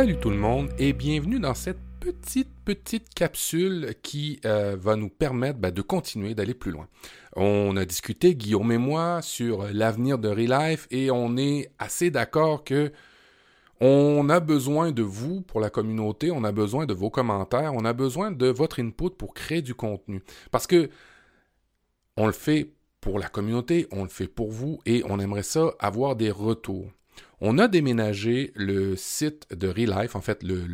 Salut tout le monde et bienvenue dans cette petite, petite capsule qui euh, va nous permettre ben, de continuer d'aller plus loin. On a discuté, Guillaume et moi, sur l'avenir de Relife et on est assez d'accord que on a besoin de vous pour la communauté, on a besoin de vos commentaires, on a besoin de votre input pour créer du contenu. Parce que on le fait pour la communauté, on le fait pour vous et on aimerait ça avoir des retours. On a déménagé le site de Relife, en fait le,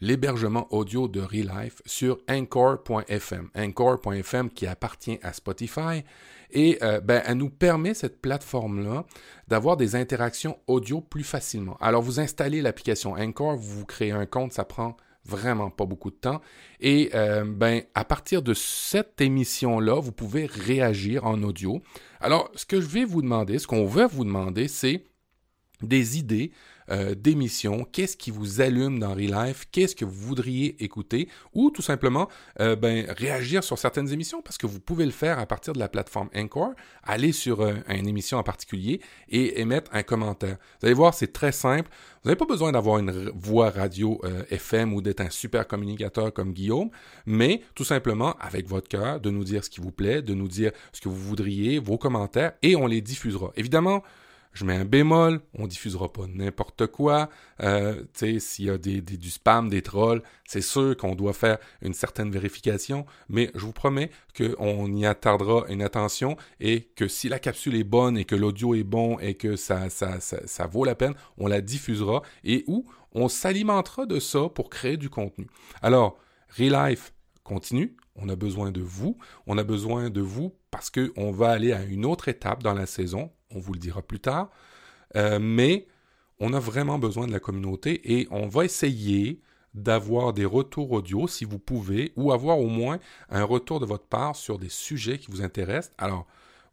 l'hébergement audio de Relife sur Anchor.fm. Anchor.fm qui appartient à Spotify et euh, ben, elle nous permet, cette plateforme-là, d'avoir des interactions audio plus facilement. Alors, vous installez l'application Anchor, vous, vous créez un compte, ça prend vraiment pas beaucoup de temps. Et euh, ben, à partir de cette émission-là, vous pouvez réagir en audio. Alors, ce que je vais vous demander, ce qu'on veut vous demander, c'est des idées euh, d'émissions, qu'est-ce qui vous allume dans Relife, qu'est-ce que vous voudriez écouter, ou tout simplement euh, ben, réagir sur certaines émissions, parce que vous pouvez le faire à partir de la plateforme Anchor, aller sur euh, une émission en particulier et émettre un commentaire. Vous allez voir, c'est très simple. Vous n'avez pas besoin d'avoir une voix radio FM ou d'être un super communicateur comme Guillaume, mais tout simplement, avec votre cœur, de nous dire ce qui vous plaît, de nous dire ce que vous voudriez, vos commentaires, et on les diffusera. Évidemment, je mets un bémol, on diffusera pas n'importe quoi. Euh, s'il y a du spam, des trolls, c'est sûr qu'on doit faire une certaine vérification, mais je vous promets qu'on y attardera une attention et que si la capsule est bonne et que l'audio est bon et que ça, ça, ça, vaut la peine, on la diffusera et où on s'alimentera de ça pour créer du contenu. Alors, Relife continue, on a besoin de vous, on a besoin de vous parce qu'on va aller à une autre étape dans la saison, on vous le dira plus tard, euh, mais on a vraiment besoin de la communauté et on va essayer d'avoir des retours audio si vous pouvez, ou avoir au moins un retour de votre part sur des sujets qui vous intéressent. Alors,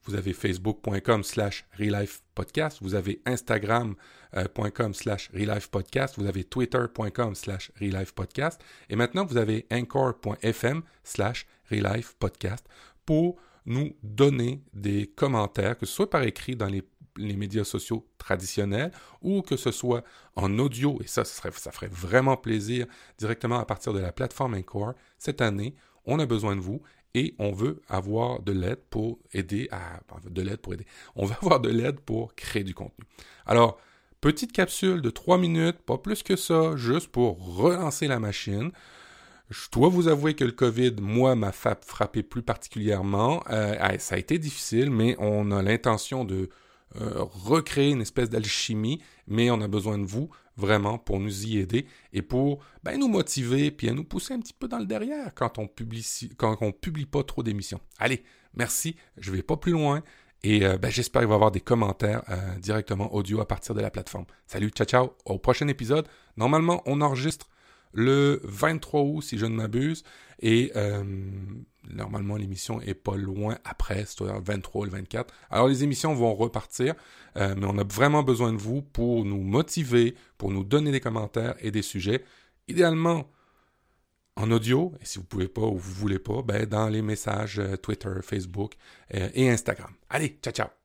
vous avez facebook.com slash podcast, vous avez instagram.com slash podcast, vous avez twitter.com slash podcast, et maintenant vous avez anchor.fm slash podcast pour nous donner des commentaires, que ce soit par écrit dans les, médias sociaux traditionnels ou que ce soit en audio, et ça, ça ferait vraiment plaisir directement à partir de la plateforme Encore. Cette année, on a besoin de vous et on veut avoir de l'aide pour aider à de l'aide pour aider. On veut avoir de l'aide pour créer du contenu. Alors, petite capsule de trois minutes, pas plus que ça, juste pour relancer la machine. Je dois vous avouer que le COVID, moi, m'a frappé plus particulièrement. Euh, ça a été difficile, mais on a l'intention de euh, recréer une espèce d'alchimie, mais on a besoin de vous vraiment pour nous y aider et pour ben, nous motiver puis à nous pousser un petit peu dans le derrière quand on publie quand on publie pas trop d'émissions. Allez, merci, je vais pas plus loin et euh, ben, j'espère qu'il va y avoir des commentaires directement audio à partir de la plateforme. Salut, ciao ciao, au prochain épisode. Normalement, on enregistre le 23 août, si je ne m'abuse. Et euh, normalement, l'émission est pas loin après, c'est-à-dire le 23 ou le 24. Alors, les émissions vont repartir, euh, mais on a vraiment besoin de vous pour nous motiver, pour nous donner des commentaires et des sujets. Idéalement, en audio, et si vous pouvez pas ou vous voulez pas, ben, dans les messages euh, Twitter, Facebook et Instagram. Allez, ciao, ciao!